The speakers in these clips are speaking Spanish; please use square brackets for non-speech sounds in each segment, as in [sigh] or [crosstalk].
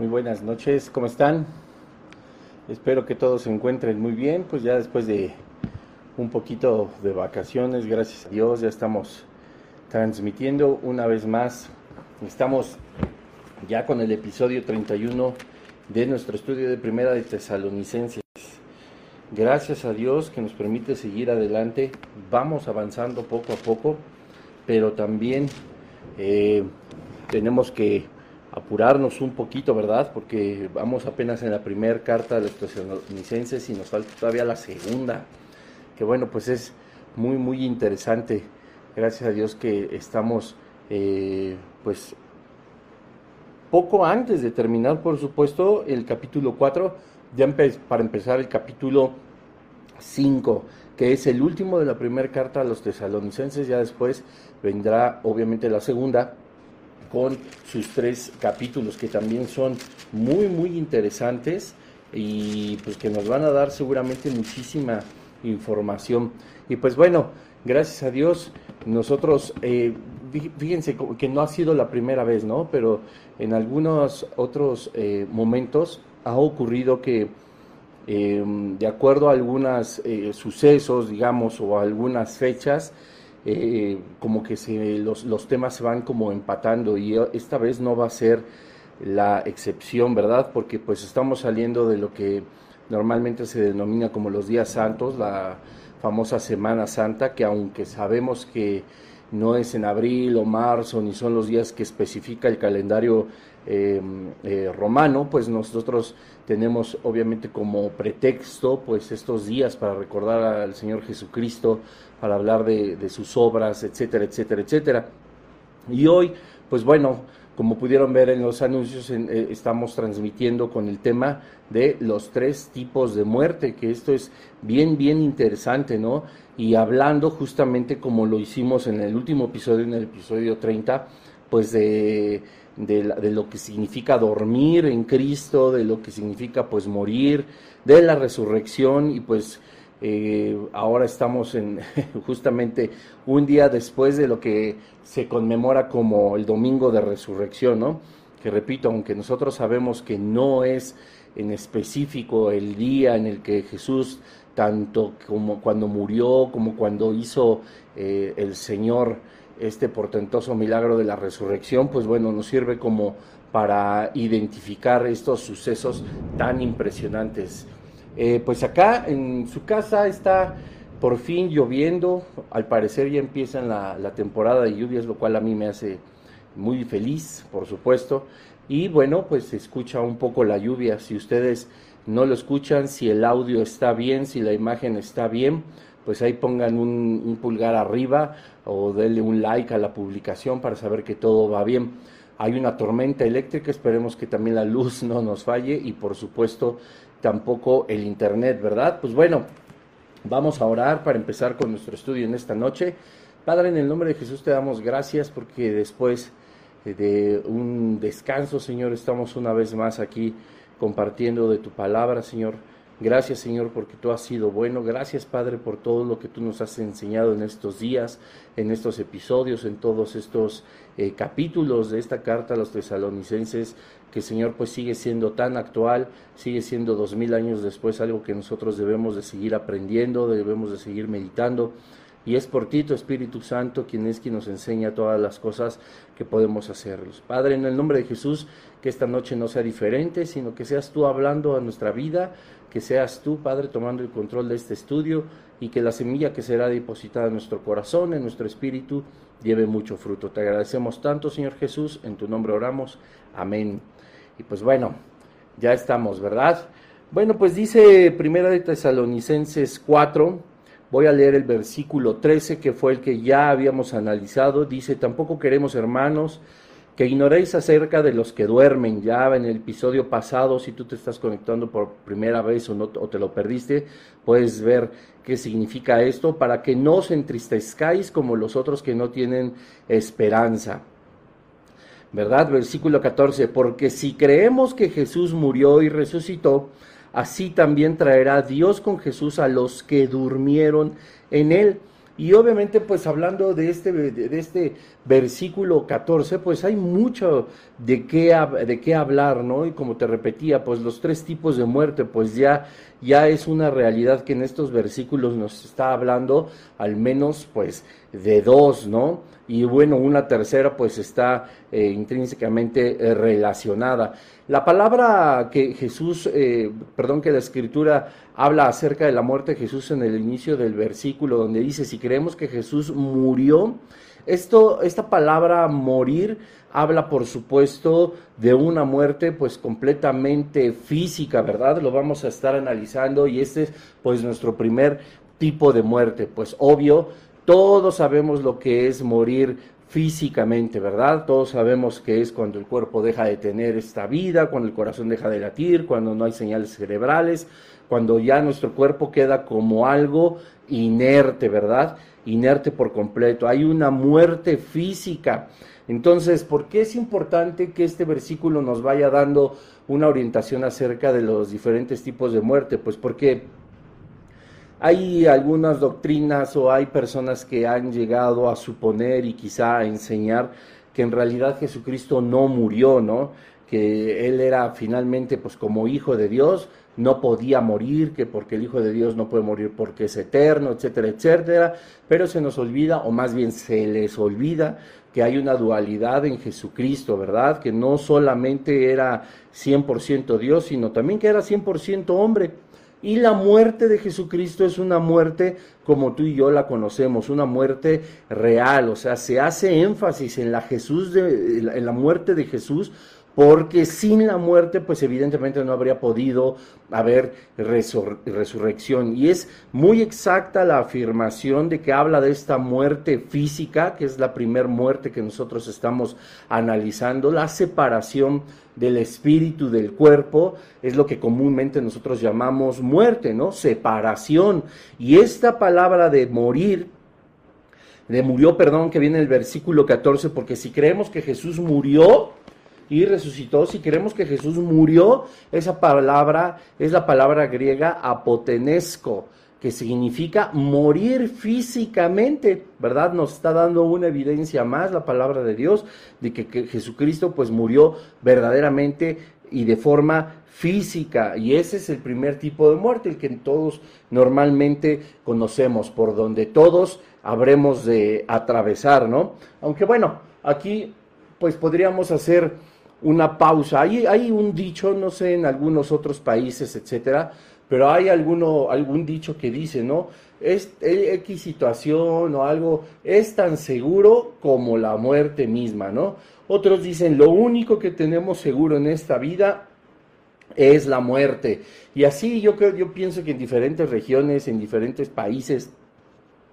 Muy buenas noches, ¿cómo están? Espero que todos se encuentren muy bien, pues ya después de un poquito de vacaciones, gracias a Dios, ya estamos transmitiendo una vez más. Estamos ya con el episodio 31 de nuestro estudio de Primera de Tesalonicenses. Gracias a Dios que nos permite seguir adelante, vamos avanzando poco a poco, pero también eh, tenemos que apurarnos un poquito, ¿verdad? Porque vamos apenas en la primera carta de los tesalonicenses y nos falta todavía la segunda, que bueno, pues es muy, muy interesante. Gracias a Dios que estamos, eh, pues, poco antes de terminar, por supuesto, el capítulo 4, ya para empezar el capítulo 5, que es el último de la primera carta a los tesalonicenses, ya después vendrá obviamente la segunda, con sus tres capítulos que también son muy, muy interesantes y pues que nos van a dar seguramente muchísima información. Y pues bueno, gracias a Dios, nosotros, eh, fíjense que no ha sido la primera vez, ¿no? Pero en algunos otros eh, momentos ha ocurrido que em, de acuerdo a algunos eh, sucesos, digamos, o algunas fechas, eh, como que se, los, los temas se van como empatando y esta vez no va a ser la excepción, ¿verdad? Porque pues estamos saliendo de lo que normalmente se denomina como los días santos, la famosa Semana Santa, que aunque sabemos que no es en abril o marzo, ni son los días que especifica el calendario em, eh, romano, pues nosotros tenemos obviamente como pretexto pues estos días para recordar al Señor Jesucristo, para hablar de, sus obras, etcétera, etcétera, etcétera. Y hoy, pues bueno, como pudieron ver en los anuncios, eh, estamos transmitiendo con el tema de los tres tipos de muerte, que esto es bien, bien interesante, ¿no? Y hablando justamente como lo hicimos en el último episodio, en el episodio 30, pues de, de lo que significa dormir en Cristo, de lo que significa pues morir, de la resurrección y pues eh, ahora estamos en [laughs] justamente un día después de lo que se conmemora como el Domingo de Resurrección, ¿no? Que repito, aunque nosotros sabemos que no es en específico el día en el que Jesús, tanto como cuando murió, como cuando hizo eh, el Señor este portentoso milagro de la resurrección, pues bueno, nos sirve como para identificar estos sucesos tan impresionantes. Eh, pues acá en su casa está por fin lloviendo, al parecer ya empieza la, temporada de lluvias, lo cual a mí me hace muy feliz, por supuesto. Y bueno, pues escucha un poco la lluvia. Si ustedes no lo escuchan, si el audio está bien, si la imagen está bien, pues ahí pongan un, un, pulgar arriba o denle un like a la publicación para saber que todo va bien. Hay una tormenta eléctrica, esperemos que también la luz no nos falle y por supuesto tampoco el Internet, ¿verdad? Pues bueno, vamos a orar para empezar con nuestro estudio en esta noche. Padre, en el nombre de Jesús te damos gracias porque después de un descanso, Señor, estamos una vez más aquí compartiendo de tu palabra, Señor. Gracias Señor porque tú has sido bueno. Gracias Padre por todo lo que tú nos has enseñado en estos días, en estos episodios, en todos estos eh, capítulos de esta carta a los tesalonicenses que Señor pues sigue siendo tan actual, sigue siendo dos mil años después algo que nosotros debemos de seguir aprendiendo, debemos de seguir meditando. Y es por ti, tu Espíritu Santo, quien es quien nos enseña todas las cosas que podemos hacerlos. Padre, en el nombre de Jesús, que esta noche no sea diferente, sino que seas tú hablando a nuestra vida, que seas tú, Padre, tomando el control de este estudio y que la semilla que será depositada en nuestro corazón, en nuestro espíritu, lleve mucho fruto. Te agradecemos tanto, Señor Jesús, en tu nombre oramos. Amén. Y pues bueno, ya estamos, ¿verdad? Bueno, pues dice Primera de Tesalonicenses 4, voy a leer el versículo 13, que fue el que ya habíamos analizado. Dice, tampoco queremos, hermanos, que ignoréis acerca de los que duermen. Ya en el episodio pasado, si tú te estás conectando por primera vez o, no, o te lo perdiste, puedes ver qué significa esto, para que no os entristezcáis como los otros que no tienen esperanza. ¿verdad? Versículo 14, porque si creemos que Jesús murió y resucitó, así también traerá Dios con Jesús a los que durmieron en él. Y obviamente, pues hablando de este, de este versículo 14, pues hay mucho de qué, de qué hablar, ¿no? Y como te repetía, pues los tres tipos de muerte, pues ya, ya es una realidad que en estos versículos nos está hablando, al menos, pues, de dos, ¿no? Y bueno, una tercera, pues está eh, intrínsecamente eh, relacionada. La palabra que Jesús, eh, perdón, que la escritura habla acerca de la muerte de Jesús en el inicio del versículo, donde dice, si creemos que Jesús murió, esto, esta palabra morir habla, por supuesto, de una muerte pues completamente física, ¿verdad? Lo vamos a estar analizando y este es pues nuestro primer tipo de muerte. Pues obvio, todos sabemos lo que es morir físicamente, ¿verdad? Todos sabemos que es cuando el cuerpo deja de tener esta vida, cuando el corazón deja de latir, cuando no hay señales cerebrales, cuando ya nuestro cuerpo queda como algo inerte, ¿verdad? Inerte por completo. Hay una muerte física. Entonces, ¿por qué es importante que este versículo nos vaya dando una orientación acerca de los diferentes tipos de muerte? Pues porque hay algunas doctrinas o hay personas que han llegado a suponer y quizá a enseñar que en realidad Jesucristo no murió, ¿no? Que él era finalmente pues como hijo de Dios, no podía morir, que porque el hijo de Dios no puede morir porque es eterno, etcétera, etcétera, pero se nos olvida o más bien se les olvida que hay una dualidad en Jesucristo, ¿verdad? Que no solamente era 100% Dios, sino también que era 100% hombre. Y la muerte de Jesucristo es una muerte como tú y yo la conocemos, una muerte real, o sea, se hace énfasis en la Jesús de, en la muerte de Jesús porque sin la muerte, pues evidentemente no habría podido haber resurrección. Y es muy exacta la afirmación de que habla de esta muerte física, que es la primer muerte que nosotros estamos analizando, la separación del espíritu del cuerpo, es lo que comúnmente nosotros llamamos muerte, ¿no? Separación. Y esta palabra de morir, de murió, perdón, que viene en el versículo 14, porque si creemos que Jesús murió, y resucitó. Si queremos que Jesús murió, esa palabra es la palabra griega apotenesco, que significa morir físicamente, ¿verdad? Nos está dando una evidencia más la palabra de Dios de que, que Jesucristo pues murió verdaderamente y de forma física. Y ese es el primer tipo de muerte, el que todos normalmente conocemos, por donde todos habremos de atravesar, ¿no? Aunque bueno, aquí pues podríamos hacer una pausa. Hay, hay un dicho, no sé, en algunos otros países, etcétera, pero hay alguno, algún dicho que dice, ¿no? Es, X situación o algo es tan seguro como la muerte misma, ¿no? Otros dicen, lo único que tenemos seguro en esta vida es la muerte. Y así yo creo, yo pienso que en diferentes regiones, en diferentes países,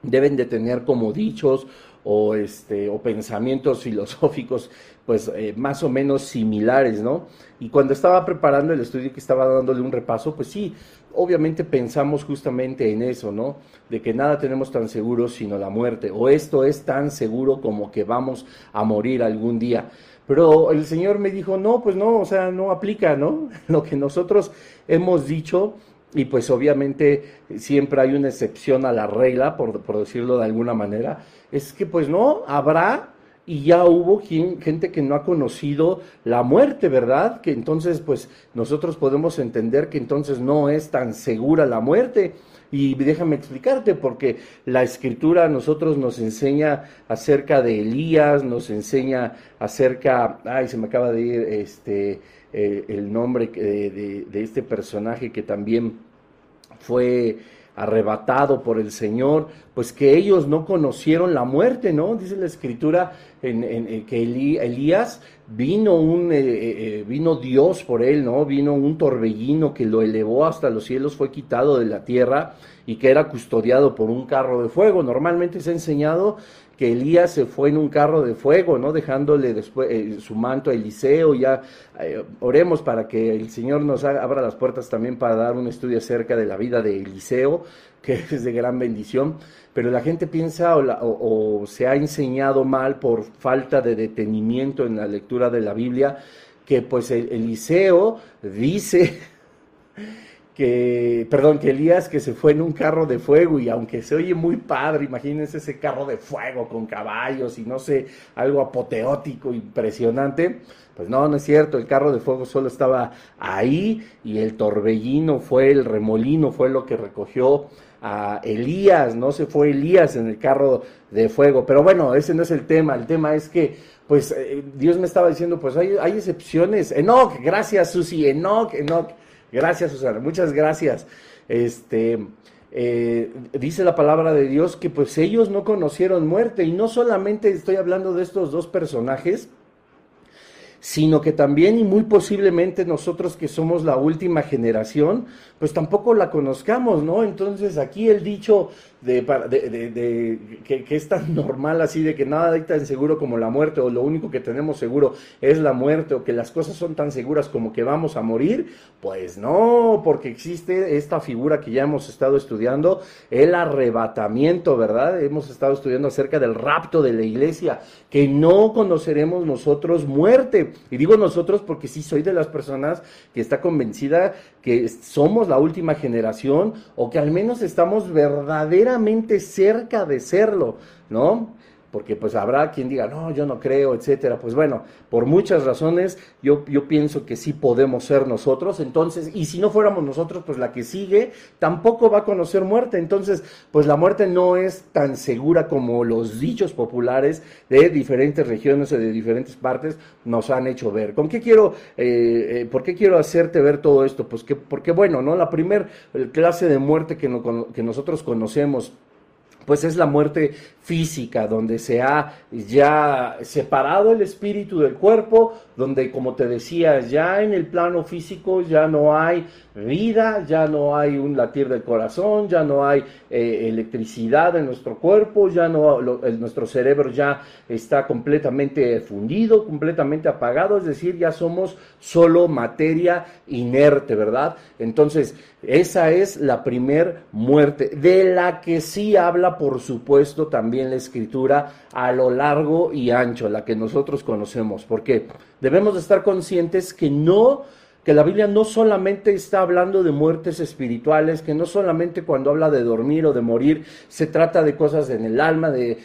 deben de tener como dichos o, este, o pensamientos [laughs] filosóficos pues eh, más o menos similares, ¿no? Y cuando estaba preparando el estudio que estaba dándole un repaso, pues sí, obviamente pensamos justamente en eso, ¿no? De que nada tenemos tan seguro sino la muerte, o esto es tan seguro como que vamos a morir algún día. Pero el Señor me dijo, no, pues no, o sea, no aplica, ¿no? [laughs] Lo que nosotros hemos dicho, y pues obviamente siempre hay una excepción a la regla, por, por decirlo de alguna manera, es que pues no, habrá y ya hubo gente que no ha conocido la muerte, ¿verdad? Que entonces, pues nosotros podemos entender que entonces no es tan segura la muerte. Y déjame explicarte, porque la escritura a nosotros nos enseña acerca de Elías, nos enseña acerca, ay, se me acaba de ir este, eh, el nombre de, de este personaje que también fue arrebatado por el Señor, pues que ellos no conocieron la muerte, ¿no? Dice la escritura en, que Elías vino un eh, eh, eh, vino Dios por él, ¿no? Vino un torbellino que lo elevó hasta los cielos, fue quitado de la tierra y que era custodiado por un carro de fuego. Normalmente se ha enseñado que Elías se fue en un carro de fuego, ¿no? Dejándole después su manto a Eliseo, ya oremos para que el Señor nos abra las puertas también para dar un estudio acerca de la vida de Eliseo, que [laughs] es de gran bendición, pero la gente piensa o, se ha enseñado mal por falta de detenimiento en la lectura de la Biblia, que pues Eliseo dice [laughs] que, perdón, que Elías que se fue en un carro de fuego y aunque se oye muy padre, imagínense ese carro de fuego con caballos y no sé, algo apoteótico, impresionante, pues no, no es cierto, el carro de fuego solo estaba ahí y el torbellino fue, el remolino fue lo que recogió a Elías, no se fue Elías en el carro de fuego, pero bueno, ese no es el tema, el tema es que pues eh, Dios me estaba diciendo, pues hay, hay excepciones, Enoch, gracias Susi, Enoch, Enoch, Gracias, Susana. Muchas gracias. Este, eh, dice la palabra de Dios que pues ellos no conocieron muerte y no solamente estoy hablando de estos dos personajes, sino que también y muy posiblemente nosotros que somos la última generación, pues tampoco la conozcamos, ¿no? Entonces aquí el dicho de, de, que, es tan normal así de que nada hay tan seguro como la muerte o lo único que tenemos seguro es la muerte o que las cosas son tan seguras como que vamos a morir, pues no, porque existe esta figura que ya hemos estado estudiando, el arrebatamiento, ¿verdad? Hemos estado estudiando acerca del rapto de la iglesia, que no conoceremos nosotros muerte. Y digo nosotros porque sí soy de las personas que está convencida que somos la última generación o que al menos estamos verdaderamente cerca de serlo, ¿no? Porque pues habrá quien diga, no, yo no creo, etcétera. Pues bueno, por muchas razones yo, yo pienso que sí podemos ser nosotros, entonces, y si no fuéramos nosotros, pues la que sigue tampoco va a conocer muerte, entonces, pues la muerte no es tan segura como los dichos populares de diferentes regiones o de diferentes partes nos han hecho ver. ¿Con qué quiero, eh, eh, por qué quiero hacerte ver todo esto? Pues que, porque bueno, ¿no? La primer clase de muerte que, no, que nosotros conocemos, pues es la muerte física, donde se ha ya separado el espíritu del cuerpo, donde como te decía, ya en el plano físico ya no hay vida, ya no hay un latir del corazón, ya no hay eh, electricidad en nuestro cuerpo, ya no nuestro cerebro ya está completamente fundido, completamente apagado, es decir, ya somos solo materia inerte, ¿verdad? Entonces, esa es la primer muerte, de la que sí habla, por supuesto, también la escritura a lo largo y ancho, la que nosotros conocemos, porque debemos de estar conscientes que no que la Biblia no solamente está hablando de muertes espirituales, que no solamente cuando habla de dormir o de morir se trata de cosas en el alma, de,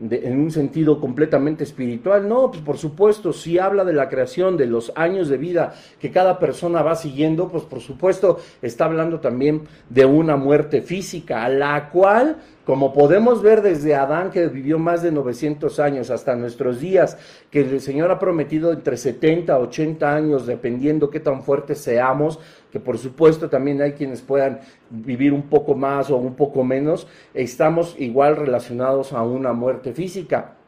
en un sentido completamente espiritual. No, pues por supuesto, si habla de la creación, de los años de vida que cada persona va siguiendo, pues por supuesto está hablando también de una muerte física, a la cual como podemos ver desde Adán, que vivió más de 900 años, hasta nuestros días, que el Señor ha prometido entre 70 a 80 años, dependiendo qué tan fuertes seamos, que por supuesto también hay quienes puedan vivir un poco más o un poco menos, estamos igual relacionados a una muerte física.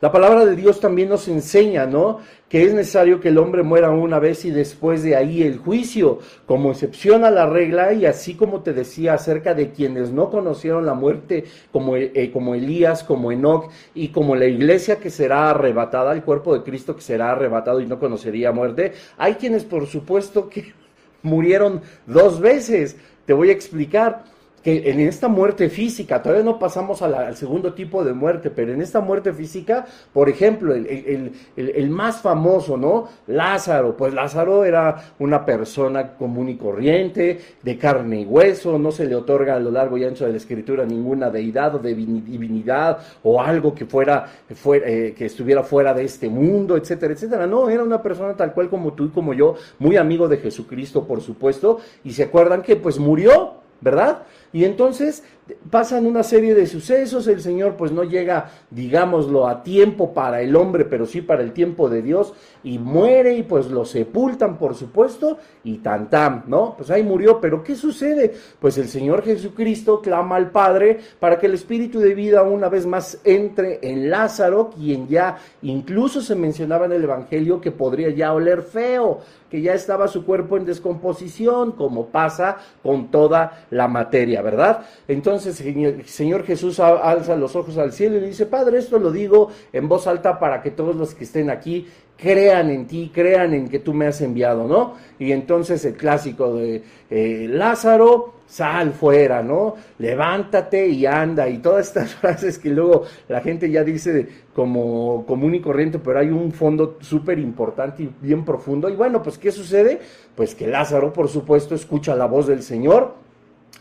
La palabra de Dios también nos enseña, ¿no? Que es necesario que el hombre muera una vez y después de ahí el juicio, como excepción a la regla y así como te decía acerca de quienes no conocieron la muerte, como, eh, como Elías, como Enoch y como la iglesia que será arrebatada, el cuerpo de Cristo que será arrebatado y no conocería muerte. Hay quienes, por supuesto, que [laughs] murieron dos veces. Te voy a explicar que en esta muerte física, todavía no pasamos al segundo tipo de muerte, pero en esta muerte física, por ejemplo, el, más famoso, ¿no? Lázaro, pues Lázaro era una persona común y corriente, de carne y hueso, no se le otorga a lo largo y ancho de la escritura ninguna deidad o divinidad o algo que fuera, eh, que estuviera fuera de este mundo, etcétera, etcétera. No, era una persona tal cual como tú y como yo, muy amigo de Jesucristo, por supuesto, y se acuerdan que pues murió, ¿verdad? Y entonces pasan una serie de sucesos, el Señor pues no llega, digámoslo, a tiempo para el hombre, pero sí para el tiempo de Dios, y muere y pues lo sepultan, por supuesto, y tan tan, ¿no? Pues ahí murió, pero ¿qué sucede? Pues el Señor Jesucristo clama al Padre para que el Espíritu de vida una vez más entre en Lázaro, quien ya incluso se mencionaba en el Evangelio que podría ya oler feo, que ya estaba su cuerpo en descomposición, como pasa con toda la materia, ¿verdad? Entonces el Señor Jesús alza los ojos al cielo y dice, Padre, esto lo digo en voz alta para que todos los que estén aquí crean en ti, crean en que tú me has enviado, ¿no? Y entonces el clásico de eh, Lázaro, sal fuera, ¿no? Levántate y anda, y todas estas [laughs] frases que luego la gente ya dice como común y corriente, pero hay un fondo súper importante y bien profundo. Y bueno, pues ¿qué sucede? Pues que Lázaro, por supuesto, escucha la voz del Señor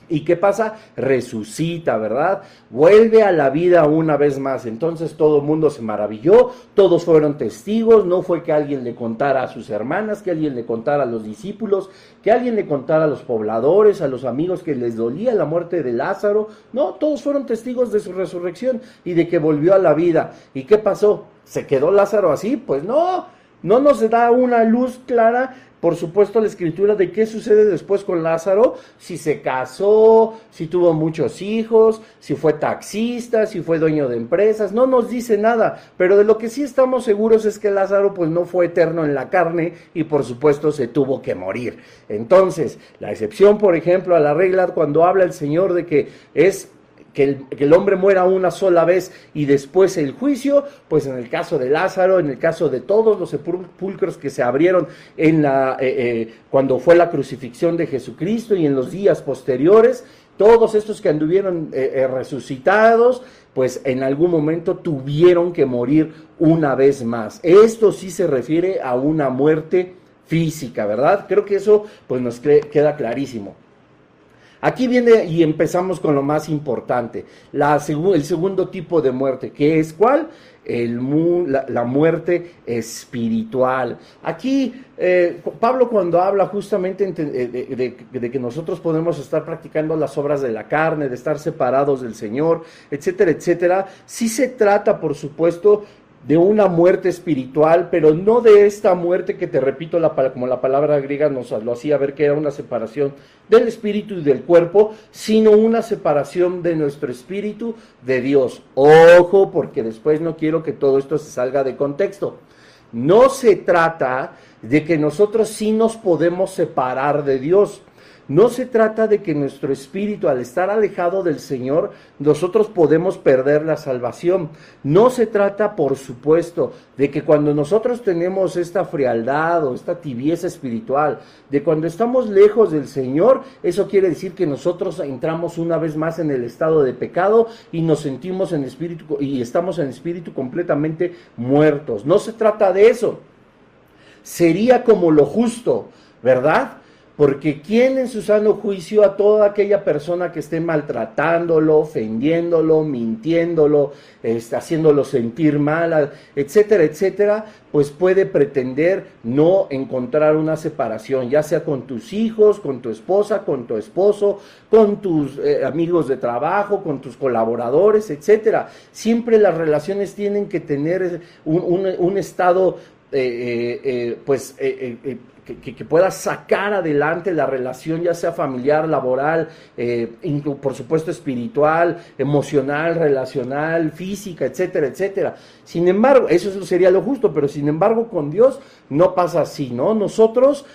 ¿Y qué pasa? Resucita, ¿verdad? Vuelve a la vida una vez más. Entonces todo el mundo se maravilló, todos fueron testigos, no fue que alguien le contara a sus hermanas, que alguien le contara a los discípulos, que alguien le contara a los pobladores, a los amigos que les dolía la muerte de Lázaro. No, todos fueron testigos de su resurrección y de que volvió a la vida. ¿Y qué pasó? ¿Se quedó Lázaro así? Pues no, no nos da una luz clara por supuesto, la escritura de qué sucede después con Lázaro, si se casó, si tuvo muchos hijos, si fue taxista, si fue dueño de empresas, no nos dice nada, pero de lo que sí estamos seguros es que Lázaro pues no fue eterno en la carne y por supuesto se tuvo que morir. Entonces, la excepción, por ejemplo, a la regla cuando habla el Señor de que es que el, hombre muera una sola vez y después el juicio, pues en el caso de Lázaro, en el caso de todos los sepulcros que se abrieron en la, eh, eh, cuando fue la crucifixión de Jesucristo y en los días posteriores, todos estos que anduvieron eh, resucitados, pues en algún momento tuvieron que morir una vez más. Esto sí se refiere a una muerte física, ¿verdad? Creo que eso pues nos queda clarísimo. Aquí viene y empezamos con lo más importante, la, el segundo tipo de muerte, que es cuál? La, muerte espiritual. Aquí eh, Pablo cuando habla justamente de, de, que nosotros podemos estar practicando las obras de la carne, de estar separados del Señor, etcétera, etcétera, sí se trata, por supuesto, de una muerte espiritual, pero no de esta muerte que te repito, la, como la palabra griega nos lo hacía ver que era una separación del espíritu y del cuerpo, sino una separación de nuestro espíritu de Dios. Ojo, porque después no quiero que todo esto se salga de contexto. No se trata de que nosotros sí nos podemos separar de Dios. No se trata de que nuestro espíritu, al estar alejado del Señor, nosotros podemos perder la salvación. No se trata, por supuesto, de que cuando nosotros tenemos esta frialdad o esta tibieza espiritual, de cuando estamos lejos del Señor, eso quiere decir que nosotros entramos una vez más en el estado de pecado y nos sentimos en espíritu y estamos en espíritu completamente muertos. No se trata de eso. Sería como lo justo, ¿verdad? Porque ¿quién en su sano juicio a toda aquella persona que esté maltratándolo, ofendiéndolo, mintiéndolo, este, haciéndolo sentir mal, etcétera, etcétera, pues puede pretender no encontrar una separación, ya sea con tus hijos, con tu esposa, con tu esposo, con tus eh, amigos de trabajo, con tus colaboradores, etcétera. Siempre las relaciones tienen que tener un, estado, eh, eh, pues, que, pueda sacar adelante la relación, ya sea familiar, laboral, eh, por supuesto espiritual, emocional, relacional, física, etcétera, etcétera. Sin embargo, eso sería lo justo, pero sin embargo con Dios no pasa así, ¿no? Nosotros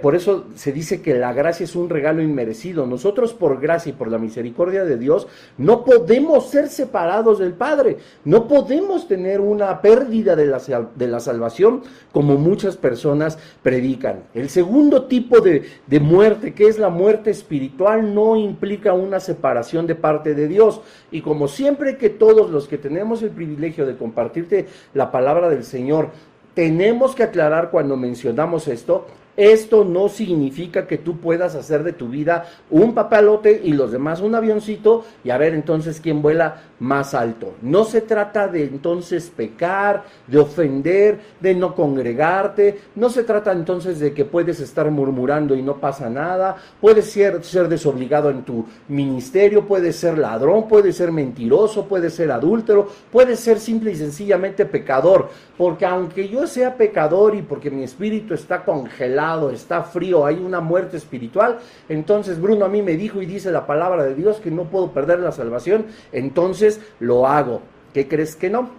por eso se dice que la gracia es un regalo inmerecido. Nosotros por gracia y por la misericordia de Dios no podemos ser separados del Padre. No podemos tener una pérdida de la, de la salvación como muchas personas predican. El segundo tipo de, de muerte, que es la muerte espiritual, no implica una separación de parte de Dios. Y como siempre que todos los que tenemos el privilegio de compartirte la palabra del Señor, tenemos que aclarar cuando mencionamos esto, esto no significa que tú puedas hacer de tu vida un papalote y los demás un avioncito y a ver entonces quién vuela más alto. No se trata de entonces pecar, de ofender, de no congregarte. No se trata entonces de que puedes estar murmurando y no pasa nada. Puedes ser, ser desobligado en tu ministerio, puedes ser ladrón, puedes ser mentiroso, puedes ser adúltero, puedes ser simple y sencillamente pecador. Porque aunque yo sea pecador y porque mi espíritu está congelado, está frío, hay una muerte espiritual. Entonces Bruno a mí me dijo y dice la palabra de Dios que no puedo perder la salvación, entonces lo hago. ¿Qué crees que no?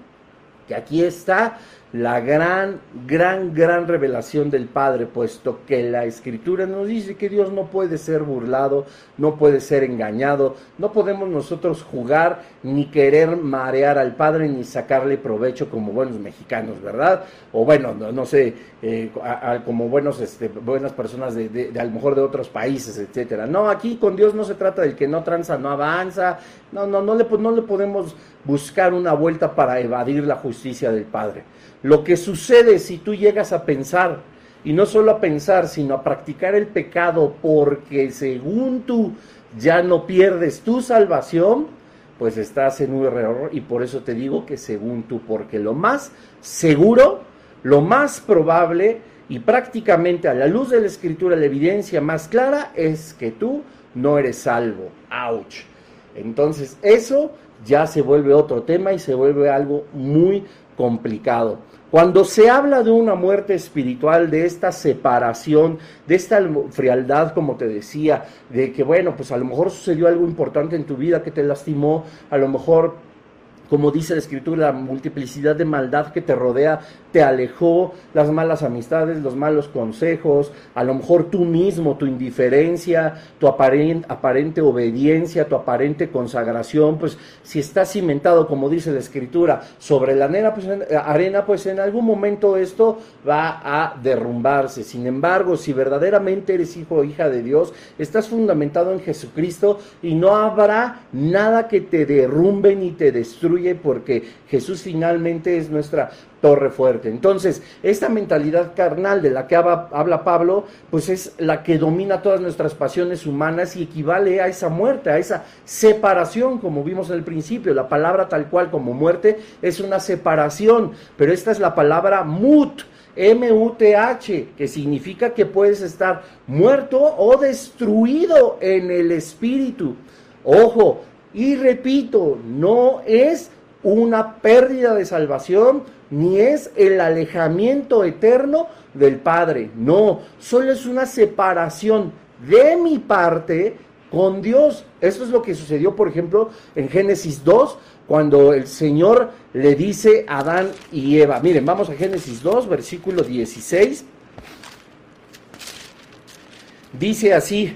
Que aquí está la gran, gran, gran revelación del Padre, puesto que la Escritura nos dice que Dios no puede ser burlado, no puede ser engañado, no podemos nosotros jugar ni querer marear al Padre ni sacarle provecho como buenos mexicanos, ¿verdad? O bueno, no, sé, eh, como buenos, este, buenas personas de, de, a lo mejor de otros países, etcétera. No, aquí con Dios no se trata del que no tranza, no avanza, no, no, no le, no le podemos buscar una vuelta para evadir la justicia del Padre. Lo que sucede si tú llegas a pensar, y no solo a pensar, sino a practicar el pecado porque según tú ya no pierdes tu salvación, pues estás en un error y por eso te digo que según tú, porque lo más seguro, lo más probable y prácticamente a la luz de la escritura la evidencia más clara es que tú no eres salvo. ¡Auch! Entonces eso ya se vuelve otro tema y se vuelve algo muy complicado. Cuando se habla de una muerte espiritual, de esta separación, de esta frialdad, como te decía, de que, bueno, pues a lo mejor sucedió algo importante en tu vida que te lastimó, a lo mejor como dice la escritura, la multiplicidad de maldad que te rodea te alejó, las malas amistades, los malos consejos, a lo mejor tú mismo, tu indiferencia, tu aparente, obediencia, tu aparente consagración, pues si estás cimentado, como dice la escritura, sobre la arena pues, arena, pues en algún momento esto va a derrumbarse. Sin embargo, si verdaderamente eres hijo o hija de Dios, estás fundamentado en Jesucristo y no habrá nada que te derrumbe ni te destruya porque Jesús finalmente es nuestra torre fuerte. Entonces, esta mentalidad carnal de la que habla, Pablo, pues es la que domina todas nuestras pasiones humanas y equivale a esa muerte, a esa separación, como vimos al principio. La palabra tal cual como muerte es una separación, pero esta es la palabra mut. M-U-T-H, que significa que puedes estar muerto o destruido en el espíritu. Ojo, y repito, no es una pérdida de salvación, ni es el alejamiento eterno del Padre. No, solo es una separación de mi parte con Dios. Eso es lo que sucedió, por ejemplo, en Génesis 2, cuando el Señor le dice a Adán y Eva. Miren, vamos a Génesis 2, versículo 16. Dice así,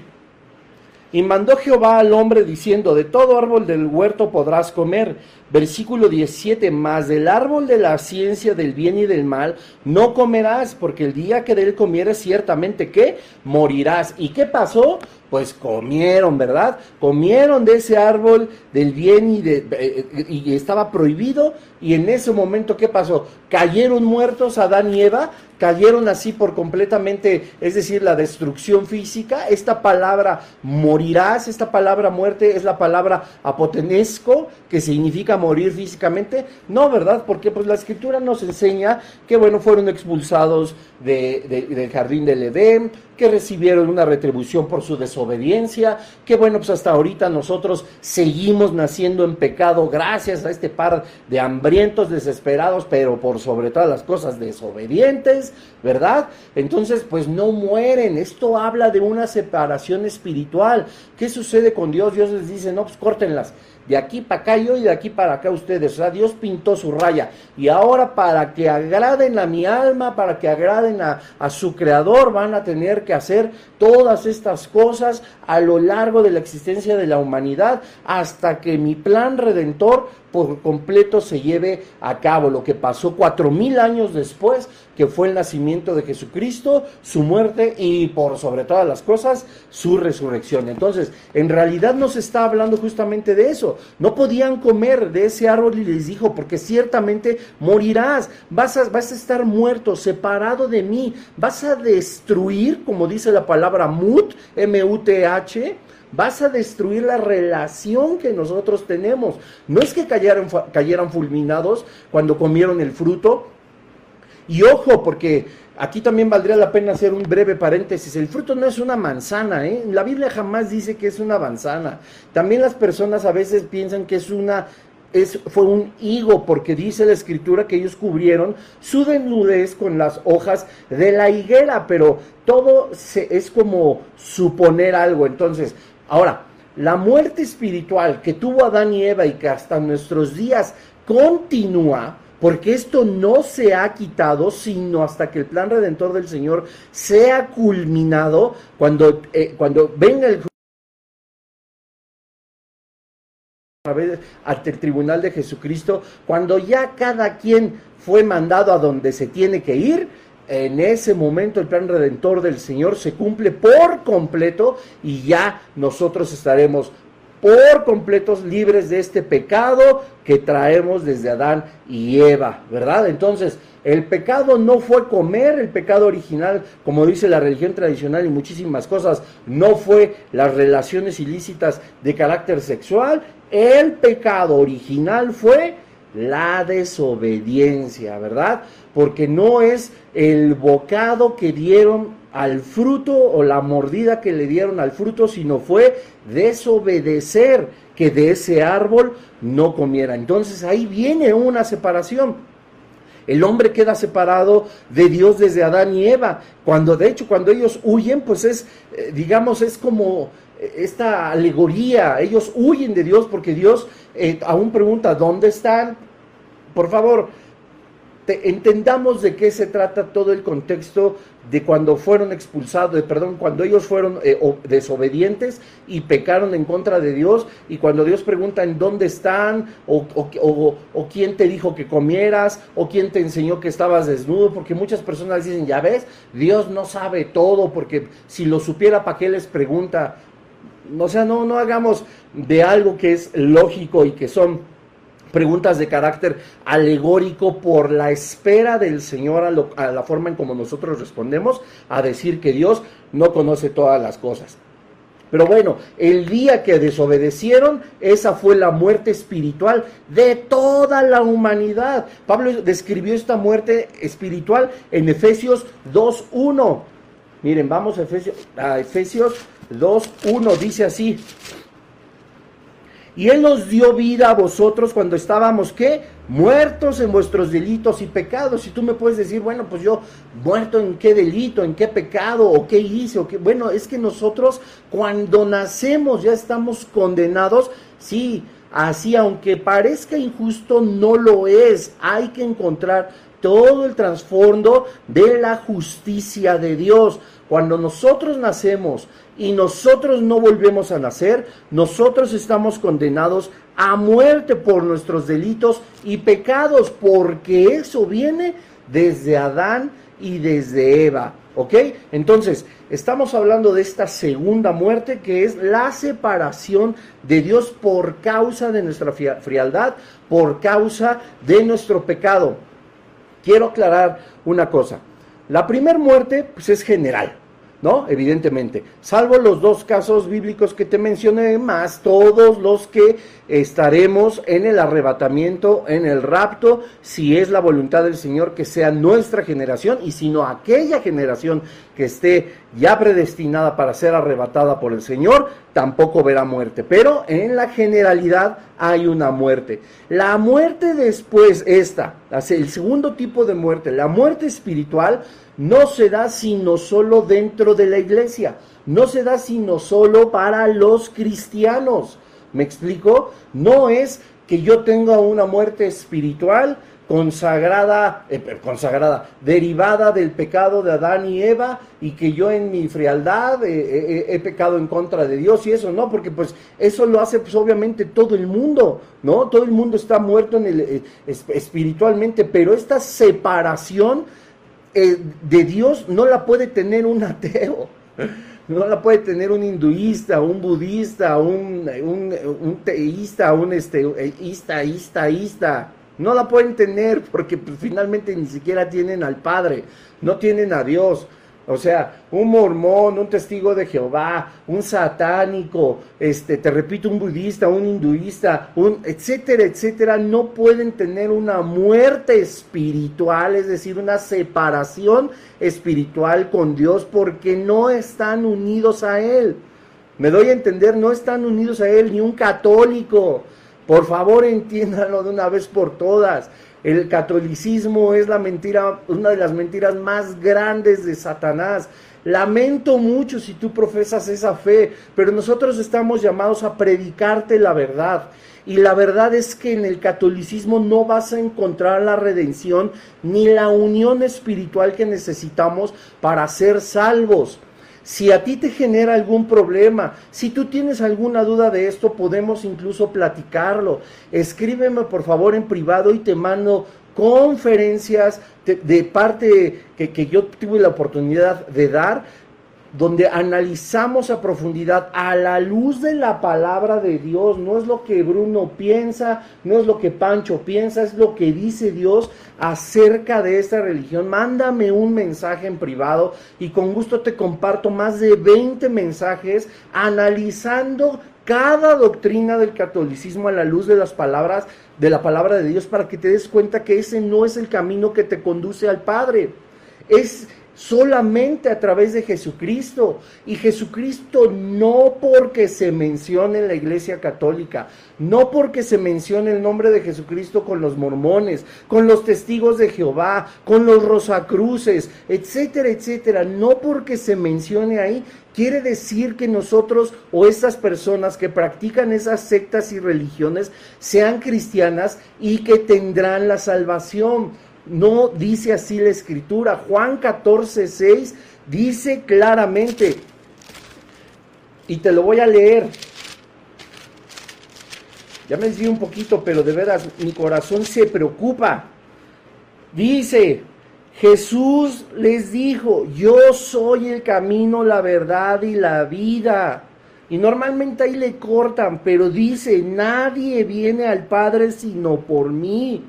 y mandó Jehová al hombre diciendo, de todo árbol del huerto podrás comer. Versículo 17, más del árbol de la ciencia del bien y del mal no comerás, porque el día que de él comieres ciertamente que morirás. ¿Y qué pasó? Pues comieron, ¿verdad? Comieron de ese árbol del bien y, de, eh, y estaba prohibido. Y en ese momento, ¿qué pasó? Cayeron muertos Adán y Eva, cayeron así por completamente, es decir, la destrucción física. Esta palabra morirás, esta palabra muerte es la palabra apotenesco, que significa morir físicamente. No, ¿verdad? Porque pues la escritura nos enseña que, bueno, fueron expulsados de, del jardín del Edén, que recibieron una retribución por su desobediencia, que bueno, pues hasta ahorita nosotros seguimos naciendo en pecado gracias a este par de hambrientos desesperados, pero por sobre todas las cosas desobedientes, ¿verdad? Entonces, pues no mueren. Esto habla de una separación espiritual. ¿Qué sucede con Dios? Dios les dice, no, pues córtenlas de aquí para acá yo y de aquí para acá ustedes. Dios pintó su raya. Y ahora para que agraden a mi alma, para que agraden a, a, su creador, van a tener que hacer todas estas cosas a lo largo de la existencia de la humanidad hasta que mi plan redentor por completo se lleve a cabo. Lo que pasó cuatro mil años después, que fue el nacimiento de Jesucristo, su muerte y por sobre todas las cosas, su resurrección. Entonces, en realidad no se está hablando justamente de eso. No podían comer de ese árbol y les dijo, porque ciertamente morirás, vas a, vas a estar muerto, separado de mí, vas a destruir, como dice la palabra mut, M-U-T-H, vas a destruir la relación que nosotros tenemos. No es que cayeran, cayeran fulminados cuando comieron el fruto. Y ojo, porque aquí también valdría la pena hacer un breve paréntesis. El fruto no es una manzana, ¿eh? La Biblia jamás dice que es una manzana. También las personas a veces piensan que es una es, fue un higo, porque dice la escritura que ellos cubrieron su desnudez con las hojas de la higuera, pero todo se, es como suponer algo. Entonces, Ahora, la muerte espiritual que tuvo Adán y Eva y que hasta nuestros días continúa, porque esto no se ha quitado sino hasta que el plan redentor del Señor sea culminado cuando, eh, cuando venga el ante el tribunal de Jesucristo, cuando ya cada quien fue mandado a donde se tiene que ir, en ese momento el plan redentor del Señor se cumple por completo y ya nosotros estaremos por completos libres de este pecado que traemos desde Adán y Eva, ¿verdad? Entonces, el pecado no fue comer, el pecado original, como dice la religión tradicional y muchísimas cosas, no fue las relaciones ilícitas de carácter sexual, el pecado original fue la desobediencia, ¿verdad? Porque no es el bocado que dieron al fruto o la mordida que le dieron al fruto, sino fue desobedecer que de ese árbol no comiera. Entonces ahí viene una separación. El hombre queda separado de Dios desde Adán y Eva. Cuando de hecho cuando ellos huyen, pues es eh, digamos es como esta alegoría. Ellos huyen de Dios porque Dios eh, aún pregunta, ¿dónde están? Por favor, entendamos de qué se trata todo el contexto de cuando fueron expulsados, de, perdón, cuando ellos fueron eh, desobedientes y pecaron en contra de Dios, y cuando Dios pregunta en dónde están, o, o, quién te dijo que comieras, o quién te enseñó que estabas desnudo, porque muchas personas dicen, ya ves, Dios no sabe todo, porque si lo supiera, ¿para qué les pregunta? O sea, no, no hagamos de algo que es lógico y que son preguntas de carácter alegórico por la espera del Señor a, a, la forma en como nosotros respondemos a decir que Dios no conoce todas las cosas. Pero bueno, el día que desobedecieron, esa fue la muerte espiritual de toda la humanidad. Pablo describió esta muerte espiritual en Efesios 2.1. Miren, vamos a Efesios, a Efesios 2.1 dice así. Y Él nos dio vida a vosotros cuando estábamos, ¿qué? Muertos en vuestros delitos y pecados. Y tú me puedes decir, bueno, pues yo, muerto en qué delito, en qué pecado, o qué hice, o qué. Bueno, es que nosotros cuando nacemos ya estamos condenados, sí, así, aunque parezca injusto, no lo es. Hay que encontrar todo el trasfondo de la justicia de Dios. Cuando nosotros nacemos y nosotros no volvemos a nacer, nosotros estamos condenados a muerte por nuestros delitos y pecados, porque eso viene desde Adán y desde Eva. ¿Ok? Entonces, estamos hablando de esta segunda muerte que es la separación de Dios por causa de nuestra frialdad, por causa de nuestro pecado. Quiero aclarar una cosa. La primera muerte pues, es general. ¿No? Evidentemente, salvo los dos casos bíblicos que te mencioné, más todos los que estaremos en el arrebatamiento, en el rapto, si es la voluntad del Señor que sea nuestra generación y si no aquella generación que esté ya predestinada para ser arrebatada por el Señor, tampoco verá muerte. Pero en la generalidad hay una muerte. La muerte después, esta, el segundo tipo de muerte, la muerte espiritual, no se da sino solo dentro de la iglesia, no se da sino solo para los cristianos. ¿Me explico? No es que yo tenga una muerte espiritual consagrada, eh, consagrada, derivada del pecado de Adán y Eva y que yo en mi frialdad eh, eh, he pecado en contra de Dios y eso, no, porque pues eso lo hace pues obviamente todo el mundo, ¿no? Todo el mundo está muerto en el, espiritualmente, pero esta separación de Dios no la puede tener un ateo, [laughs] no la puede tener un hinduista, un budista, un, un, teísta, un este, ista, ista, ista. No la pueden tener porque pues, finalmente ni siquiera tienen al Padre, no tienen a Dios. O sea, un mormón, un testigo de Jehová, un satánico, este, te repito, un budista, un hinduista, un etcétera, etcétera, no pueden tener una muerte espiritual, es decir, una separación espiritual con Dios porque no están unidos a Él. Me doy a entender, no están unidos a Él ni un católico, Por favor, entiéndanlo de una vez por todas. El catolicismo es la mentira, una de las mentiras más grandes de Satanás. Lamento mucho si tú profesas esa fe, pero nosotros estamos llamados a predicarte la verdad. Y la verdad es que en el catolicismo no vas a encontrar la redención ni la unión espiritual que necesitamos para ser salvos. Si a ti te genera algún problema, si tú tienes alguna duda de esto, podemos incluso platicarlo. Escríbeme por favor en privado y te mando conferencias de, parte que, yo tuve la oportunidad de dar donde analizamos a profundidad a la luz de la palabra de Dios, no es lo que Bruno piensa, no es lo que Pancho piensa, es lo que dice Dios acerca de esta religión. Mándame un mensaje en privado y con gusto te comparto más de 20 mensajes analizando cada doctrina del catolicismo a la luz de las palabras de la palabra de Dios para que te des cuenta que ese no es el camino que te conduce al Padre. Es solamente a través de Jesucristo. Y Jesucristo no porque se mencione en la iglesia católica, no porque se mencione el nombre de Jesucristo con los mormones, con los testigos de Jehová, con los rosacruces, etcétera, etcétera, no porque se mencione ahí, quiere decir que nosotros o estas personas que practican esas sectas y religiones sean cristianas y que tendrán la salvación. No dice así la escritura. Juan 14, 6 dice claramente, y te lo voy a leer. Ya me desvío un poquito, pero de veras mi corazón se preocupa. Dice, Jesús les dijo, yo soy el camino, la verdad y la vida. Y normalmente ahí le cortan, pero dice, nadie viene al Padre sino por mí.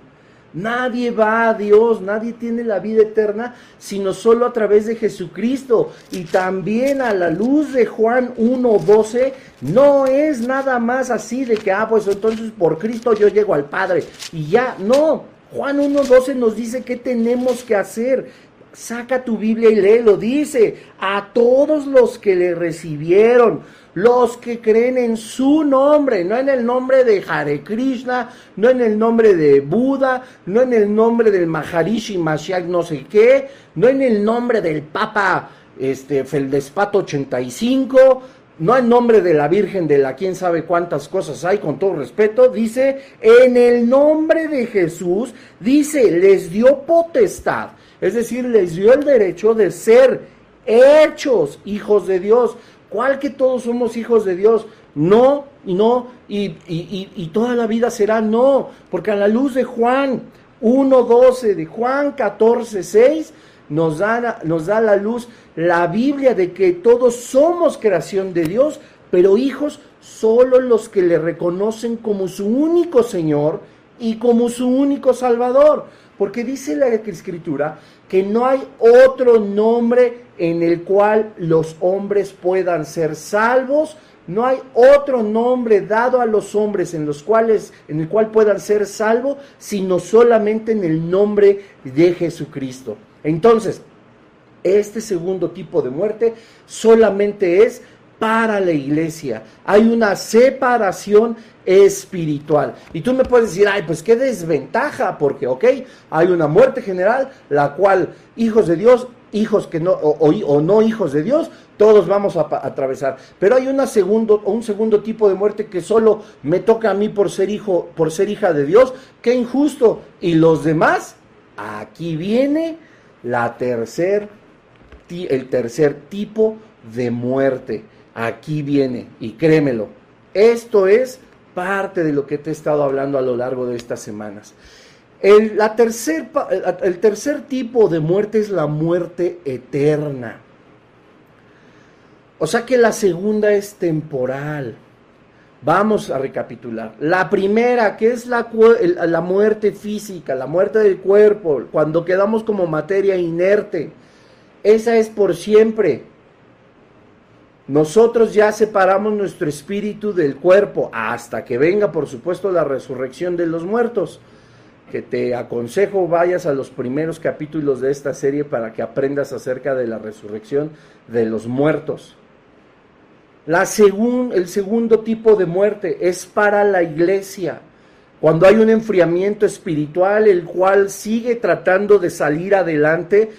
Nadie va a Dios, nadie tiene la vida eterna, sino solo a través de Jesucristo. Y también a la luz de Juan 1.12, no es nada más así de que, ah, pues entonces por Cristo yo llego al Padre. Y ya, no. Juan 1.12 nos dice qué tenemos que hacer. Saca tu Biblia y léelo. Dice, a todos los que le recibieron los que creen en su nombre, no en el nombre de Hare Krishna, no en el nombre de Buda, no en el nombre del Maharishi Mashiach no sé qué, no en el nombre del Papa este, Feldespato 85, no en nombre de la Virgen de la quién sabe cuántas cosas hay, con todo respeto, dice, en el nombre de Jesús, dice, les dio potestad, es decir, les dio el derecho de ser hechos hijos de Dios. ¿Cuál que todos somos hijos de Dios? No, no, y, y, toda la vida será no, porque a la luz de Juan 1.12, de Juan 14.6, nos da, nos da la luz la Biblia de que todos somos creación de Dios, pero hijos solo los que le reconocen como su único Señor y como su único Salvador. Porque dice la Escritura que no hay otro nombre en el cual los hombres puedan ser salvos. No hay otro nombre dado a los hombres en los cuales en el cual puedan ser salvos, sino solamente en el nombre de Jesucristo. Entonces, este segundo tipo de muerte solamente es para la iglesia. Hay una separación espiritual. Y tú me puedes decir, ay, pues qué desventaja, porque, ok, hay una muerte general, la cual hijos de Dios hijos que no, o, no hijos de Dios, todos vamos a, atravesar. Pero hay una segundo, un segundo tipo de muerte que solo me toca a mí por ser hijo, por ser hija de Dios, qué injusto. Y los demás, aquí viene la tercer, el tercer tipo de muerte. Aquí viene, y créemelo, esto es parte de lo que te he estado hablando a lo largo de estas semanas. El, la tercer, el tercer tipo de muerte es la muerte eterna. O sea que la segunda es temporal. Vamos a recapitular. La primera, que es la, la, muerte física, la muerte del cuerpo, cuando quedamos como materia inerte, esa es por siempre. Nosotros ya separamos nuestro espíritu del cuerpo hasta que venga, por supuesto, la resurrección de los muertos que te aconsejo vayas a los primeros capítulos de esta serie para que aprendas acerca de la resurrección de los muertos. La el segundo tipo de muerte es para la iglesia. Cuando hay un enfriamiento espiritual, el cual sigue tratando de salir adelante,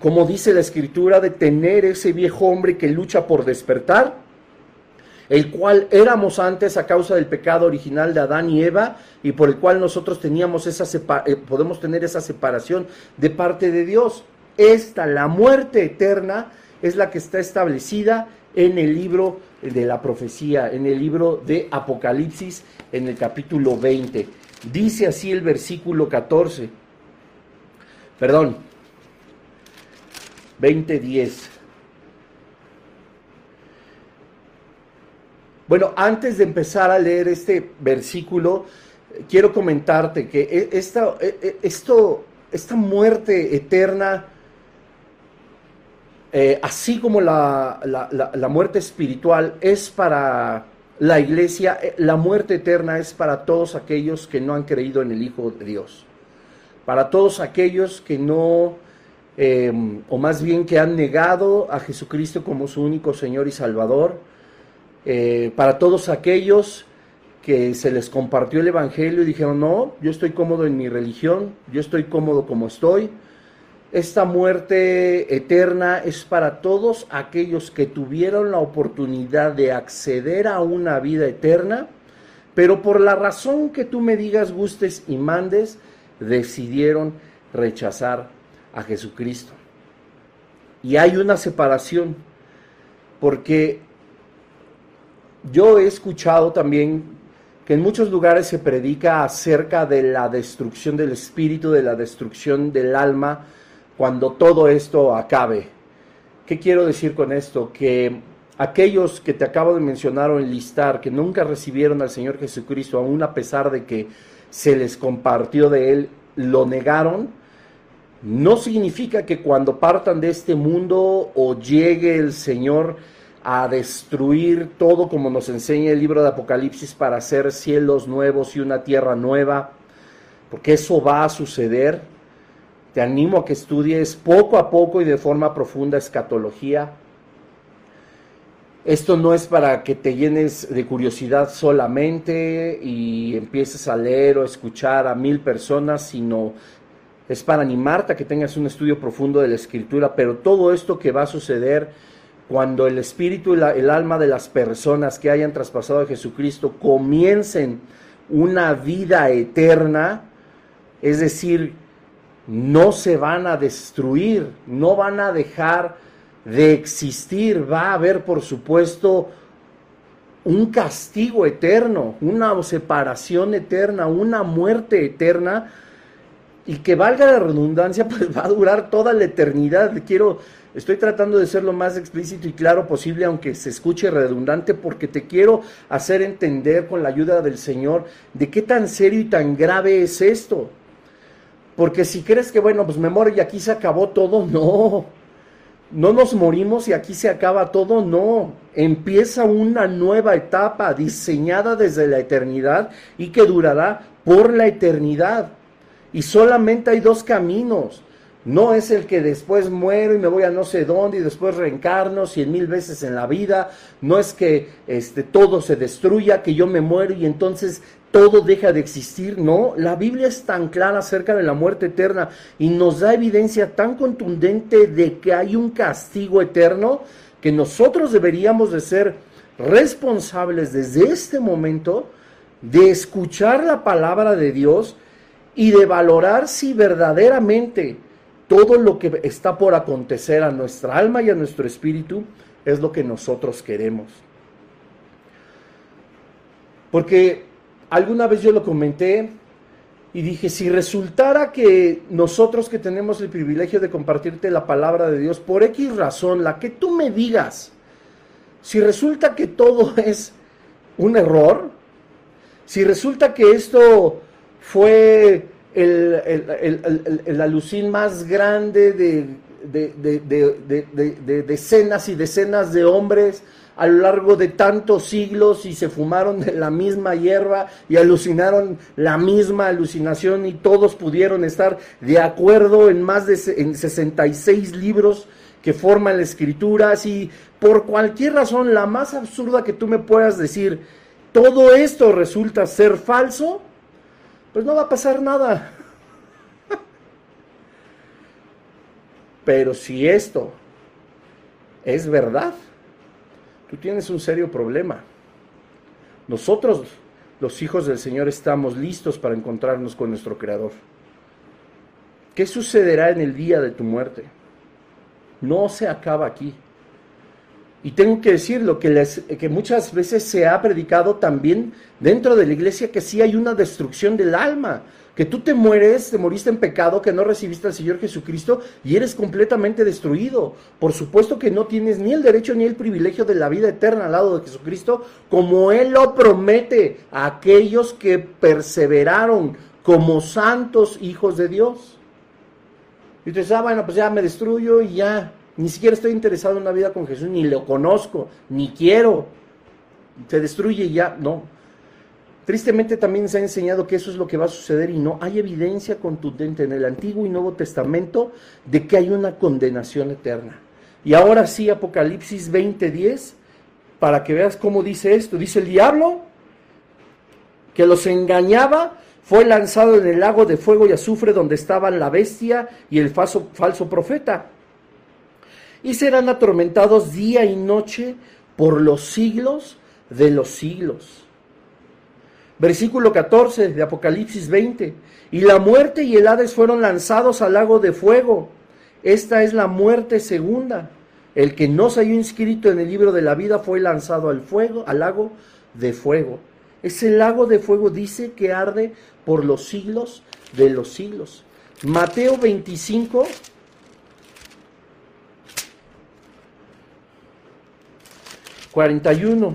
como dice la escritura, de tener ese viejo hombre que lucha por despertar, el cual éramos antes a causa del pecado original de Adán y Eva y por el cual nosotros teníamos esa eh, podemos tener esa separación de parte de Dios. Esta, la muerte eterna, es la que está establecida en el libro de la profecía, en el libro de Apocalipsis, en el capítulo 20. Dice así el versículo 14. Perdón. 20:10. Bueno, antes de empezar a leer este versículo, quiero comentarte que e, esta, e, e, esto, esta muerte eterna, eh, así como la, la, muerte espiritual es para la iglesia, eh, la muerte eterna es para todos aquellos que no han creído en el Hijo de Dios, para todos aquellos que no, em, o más bien que han negado a Jesucristo como su único Señor y Salvador, eh, para todos aquellos que se les compartió el Evangelio y dijeron, no, yo estoy cómodo en mi religión, yo estoy cómodo como estoy. Esta muerte eterna es para todos aquellos que tuvieron la oportunidad de acceder a una vida eterna, pero por la razón que tú me digas, gustes y mandes, decidieron rechazar a Jesucristo. Y hay una separación, porque yo he escuchado también que en muchos lugares se predica acerca de la destrucción del espíritu, de la destrucción del alma, cuando todo esto acabe. ¿Qué quiero decir con esto? Que aquellos que te acabo de mencionar o enlistar, que nunca recibieron al Señor Jesucristo, aún a pesar de que se les compartió de Él, lo negaron, no significa que cuando partan de este mundo o llegue el Señor, a destruir todo como nos enseña el libro de Apocalipsis para hacer cielos nuevos y una tierra nueva, porque eso va a suceder. Te animo a que estudies poco a poco y de forma profunda escatología. Esto no es para que te llenes de curiosidad solamente y empieces a leer o escuchar a mil personas, sino es para animarte a que tengas un estudio profundo de la escritura, pero todo esto que va a suceder cuando el espíritu y el alma de las personas que hayan traspasado a Jesucristo comiencen una vida eterna, es decir, no se van a destruir, no van a dejar de existir, va a haber por supuesto un castigo eterno, una separación eterna, una muerte eterna, y que valga la redundancia, [laughs] pues va a durar toda la eternidad. Quiero Estoy tratando de ser lo más explícito y claro posible, aunque se escuche redundante, porque te quiero hacer entender con la ayuda del Señor de qué tan serio y tan grave es esto. Porque si crees que, bueno, pues me muero y aquí se acabó todo, [laughs] no. No nos morimos y aquí se acaba todo, no. Empieza una nueva etapa diseñada desde la eternidad y que durará por la eternidad. Y solamente hay dos caminos no es el que después muero y me voy a no sé dónde y después reencarno cien mil veces en la vida. No es que este, todo se destruya, que yo me muero y entonces todo deja de existir. No, la Biblia es tan clara acerca de la muerte eterna y nos da evidencia tan contundente de que hay un castigo eterno que nosotros deberíamos de ser responsables desde este momento de escuchar la palabra de Dios y de valorar si verdaderamente todo lo que está por acontecer a nuestra alma y a nuestro espíritu es lo que nosotros queremos. Porque alguna vez yo lo comenté y dije, si resultara que nosotros que tenemos el privilegio de compartirte la palabra de Dios, por X razón, la que tú me digas, si resulta que todo [laughs] es un error, si resulta que esto fue el, el, alucín más grande de, de, decenas y decenas de hombres a lo largo de tantos siglos y se fumaron de la misma hierba y alucinaron la misma alucinación y todos pudieron estar de acuerdo en más de en 66 libros que forman la escritura, si por cualquier razón, la más absurda que tú me puedas decir, todo esto resulta ser falso, pues no va a pasar nada. Pero si esto es verdad, tú tienes un serio problema. Nosotros, los hijos del Señor, estamos listos para encontrarnos con nuestro Creador. ¿Qué sucederá en el día de tu muerte? No se acaba aquí. Y tengo que decirlo, que, les, que muchas veces se ha predicado también dentro de la iglesia que sí hay una destrucción del alma, que tú te mueres, te moriste en pecado, que no recibiste al Señor Jesucristo y eres completamente destruido. Por supuesto que no tienes ni el derecho ni el privilegio de la vida eterna al lado de Jesucristo, como Él lo promete a aquellos que perseveraron como santos hijos de Dios. Y tú dices, ah, bueno, pues ya me destruyo y ya, ni siquiera estoy interesado en una vida con Jesús, ni lo conozco, ni quiero. Se destruye y ya, no. Tristemente también se ha enseñado que eso es lo que va a suceder y no hay evidencia contundente en el Antiguo y Nuevo Testamento de que hay una condenación eterna. Y ahora sí, Apocalipsis 20:10, para que veas cómo dice esto. Dice el diablo que los engañaba fue lanzado en el lago de fuego y azufre donde estaban la bestia y el falso, falso profeta y serán atormentados día y noche por los siglos de los siglos. Versículo 14 de Apocalipsis 20. Y la muerte y el Hades fueron lanzados al lago de fuego. Esta es la muerte segunda. El que no se halló inscrito en el libro de la vida fue lanzado al fuego, al lago de fuego. Ese lago de fuego dice que arde por los siglos de los siglos. Mateo 25, 41.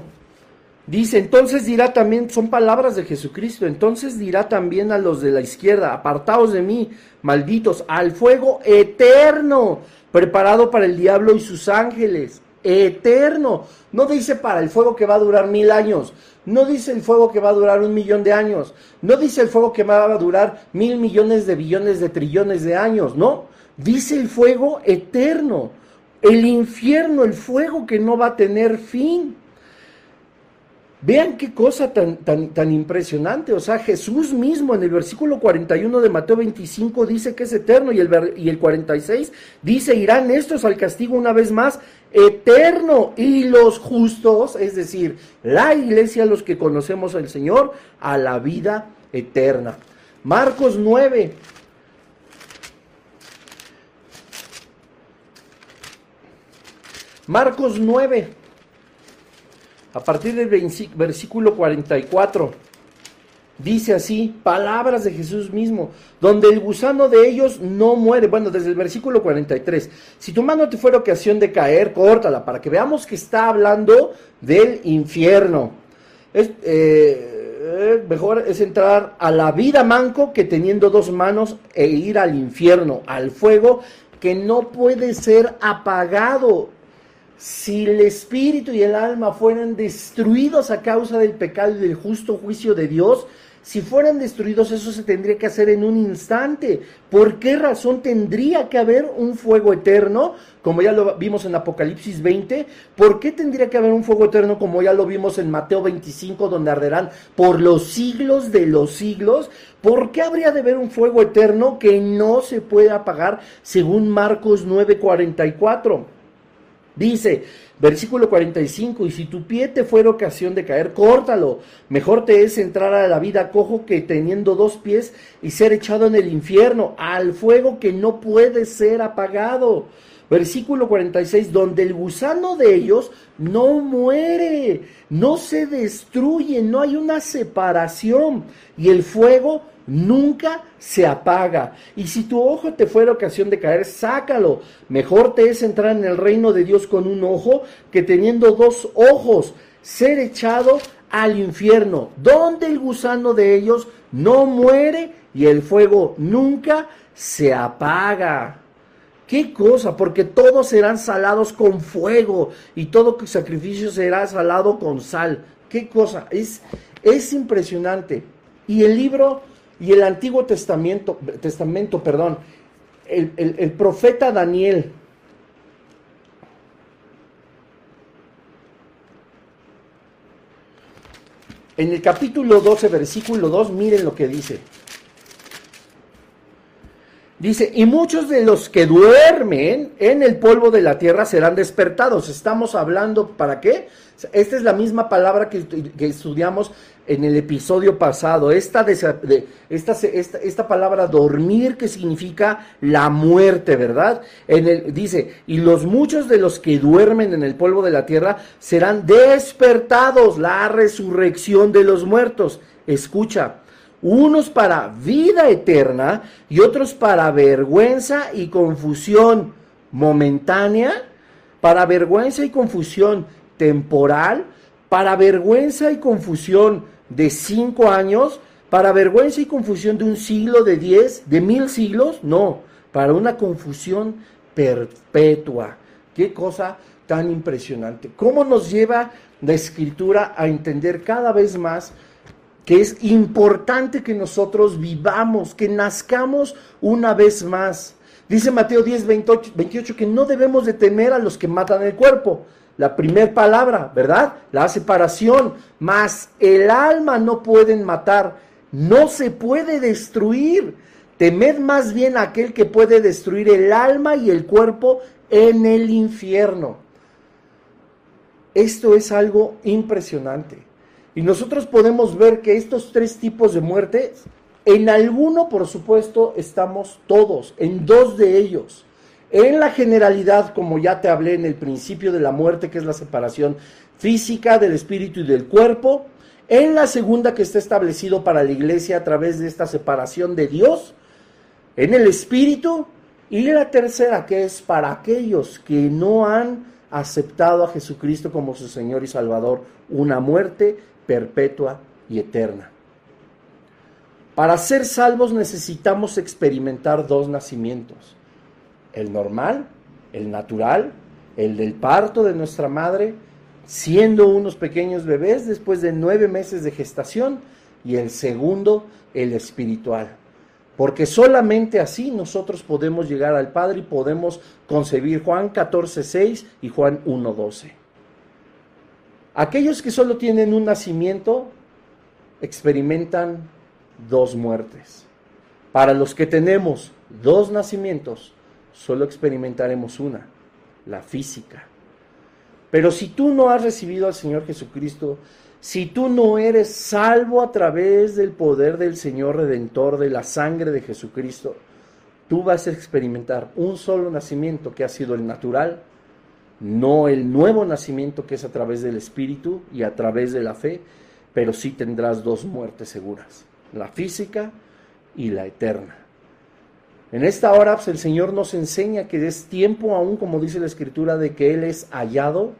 Dice, entonces dirá también, son palabras de Jesucristo, entonces dirá también a los de la izquierda, apartaos de mí, malditos, al fuego eterno, preparado para el diablo y sus ángeles, eterno. No dice para el fuego que va a durar mil años, no dice el fuego que va a durar un millón de años, no dice el fuego que va a durar mil millones de billones de trillones de años, no, dice el fuego eterno el infierno, el fuego que no va a tener fin. Vean qué cosa tan, tan, tan, impresionante. O sea, Jesús mismo en el versículo 41 de Mateo 25 dice que es eterno y el, y el 46 dice, irán estos al castigo una vez más eterno y los justos, es decir, la iglesia, los que conocemos al Señor, a la vida eterna. Marcos 9, Marcos 9, a partir del versículo 44, dice así, palabras de Jesús mismo, donde el gusano de ellos no muere. Bueno, desde el versículo 43, si tu mano te fuera ocasión de caer, córtala, para que veamos que está hablando del infierno. Es, eh, mejor es entrar a la vida manco que teniendo dos manos e ir al infierno, al fuego que no puede ser apagado si el espíritu y el alma fueran destruidos a causa del pecado y del justo juicio de Dios, si fueran destruidos eso se tendría que hacer en un instante. ¿Por qué razón tendría que haber un fuego eterno? Como ya lo vimos en Apocalipsis 20. ¿Por qué tendría que haber un fuego eterno como ya lo vimos en Mateo 25 donde arderán por los siglos de los siglos? ¿Por qué habría de haber un fuego eterno que no se puede apagar según Marcos 9:44? Dice, versículo 45, y si tu pie te fuera ocasión de caer, córtalo. Mejor te es entrar a la vida cojo que teniendo dos pies y ser echado en el infierno, al fuego que no puede ser apagado. Versículo 46, donde el gusano de ellos no muere, no se destruye, no hay una separación y el fuego nunca se apaga. Y si tu ojo te fuera ocasión de caer, sácalo. Mejor te es entrar en el reino de Dios con un ojo que teniendo dos ojos, ser echado al infierno, donde el gusano de ellos no muere y el fuego nunca se apaga. ¿Qué cosa? Porque todos serán salados con fuego y todo sacrificio será salado con sal. ¿Qué cosa? Es, es impresionante. Y el libro y el Antiguo Testamento, Testamento perdón, el, el, profeta Daniel, En el capítulo 12, versículo 2, miren lo que dice. Dice, y muchos de los que duermen en el polvo de la tierra serán despertados. Estamos hablando, ¿para qué? Esta es la misma palabra que, que estudiamos en el episodio pasado. Esta, esta, esta, palabra dormir que significa la muerte, ¿verdad? En el, dice, y los muchos de los que duermen en el polvo de la tierra serán despertados, la resurrección de los muertos. Escucha, unos para vida eterna y otros para vergüenza y confusión momentánea, para vergüenza y confusión temporal, para vergüenza y confusión de cinco años, para vergüenza y confusión de un siglo, de diez, de mil siglos, no, para una confusión perpetua. Qué cosa tan impresionante. ¿Cómo nos lleva la escritura a entender cada vez más que es importante que nosotros vivamos, que nazcamos una vez más. Dice Mateo 10, 28, que no debemos de temer a los que matan el cuerpo. La primera palabra, ¿verdad? La separación. Mas el alma no pueden matar, no se puede destruir. Temed más bien a aquel que puede destruir el alma y el cuerpo en el infierno. Esto es algo impresionante. Y nosotros podemos ver que estos tres tipos de muerte, en alguno, por supuesto, estamos todos, en dos de ellos. En la generalidad, como ya te hablé en el principio de la muerte, que es la separación física del espíritu y del cuerpo. En la segunda, que está establecido para la iglesia a través de esta separación de Dios, en el espíritu. Y la tercera, que es para aquellos que no han aceptado a Jesucristo como su Señor y Salvador, una muerte perpetua y eterna. Para ser salvos necesitamos experimentar dos nacimientos, el normal, el natural, el del parto de nuestra madre, siendo unos pequeños bebés después de nueve meses de gestación, y el segundo, el espiritual. Porque solamente así nosotros podemos llegar al Padre y podemos concebir Juan 14, 6 y Juan 1, 12. Aquellos que solo tienen un nacimiento experimentan dos muertes. Para los que tenemos dos nacimientos, solo experimentaremos una, la física. Pero si tú no has recibido al Señor Jesucristo, si tú no eres salvo a través del poder del Señor Redentor, de la sangre de Jesucristo, tú vas a experimentar un solo nacimiento que ha sido el natural no el nuevo nacimiento que es a través del Espíritu y a través de la fe, pero sí tendrás dos muertes seguras, la física y la eterna. En esta hora pues, el Señor nos enseña que es tiempo aún, como dice la Escritura, de que Él es hallado,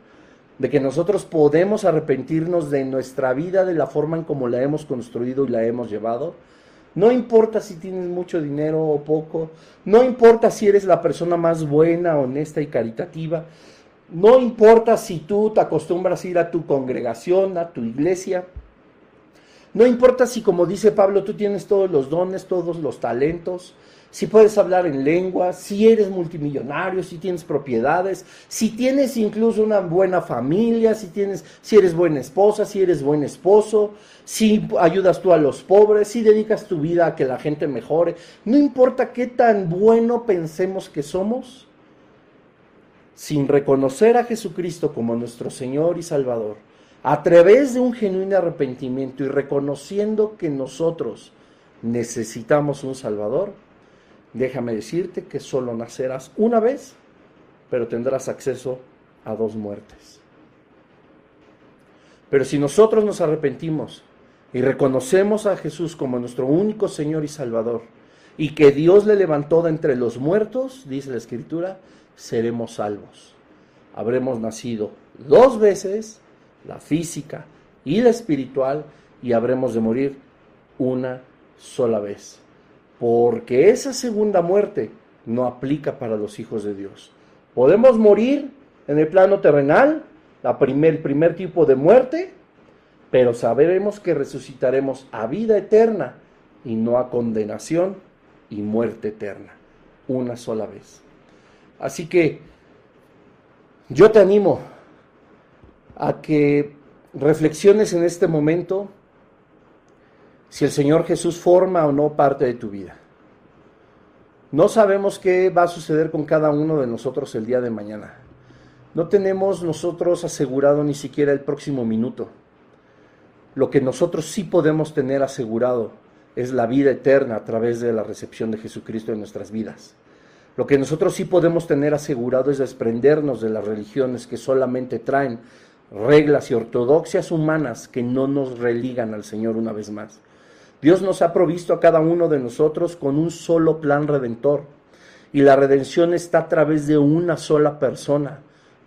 de que nosotros podemos arrepentirnos de nuestra vida, de la forma en como la hemos construido y la hemos llevado. No importa si tienes mucho dinero o poco, no importa si eres la persona más buena, honesta y caritativa, no importa si tú te acostumbras a ir a tu congregación, a tu iglesia. No importa si, como dice Pablo, tú tienes todos los dones, todos los talentos, si puedes hablar en lengua, si eres multimillonario, si tienes propiedades, si tienes incluso una buena familia, si tienes, si eres buena esposa, si eres buen esposo, si ayudas tú a los pobres, si dedicas tu vida a que la gente mejore. No importa qué tan bueno pensemos que somos, sin reconocer a Jesucristo como nuestro Señor y Salvador, a través de un genuino arrepentimiento y reconociendo que nosotros necesitamos un Salvador, déjame decirte que solo nacerás una vez, pero tendrás acceso a dos muertes. Pero si nosotros nos arrepentimos y reconocemos a Jesús como nuestro único Señor y Salvador, y que Dios le levantó de entre los muertos, dice la Escritura, seremos salvos. Habremos nacido dos veces, la física y la espiritual, y habremos de morir una sola vez. Porque esa segunda muerte no aplica para los hijos de Dios. Podemos morir en el plano terrenal, la primer, el primer tipo de muerte, pero sabremos que resucitaremos a vida eterna y no a condenación y muerte eterna, una sola vez. Así que yo te animo a que reflexiones en este momento si el Señor Jesús forma o no parte de tu vida. No sabemos qué va a suceder con cada uno de nosotros el día de mañana. No tenemos nosotros asegurado ni siquiera el próximo minuto. Lo que nosotros sí podemos tener asegurado es la vida eterna a través de la recepción de Jesucristo en nuestras vidas. Lo que nosotros sí podemos tener asegurado es desprendernos de las religiones que solamente traen reglas y ortodoxias humanas que no nos religan al Señor una vez más. Dios nos ha provisto a cada uno de nosotros con un solo plan redentor. Y la redención está a través de una sola persona.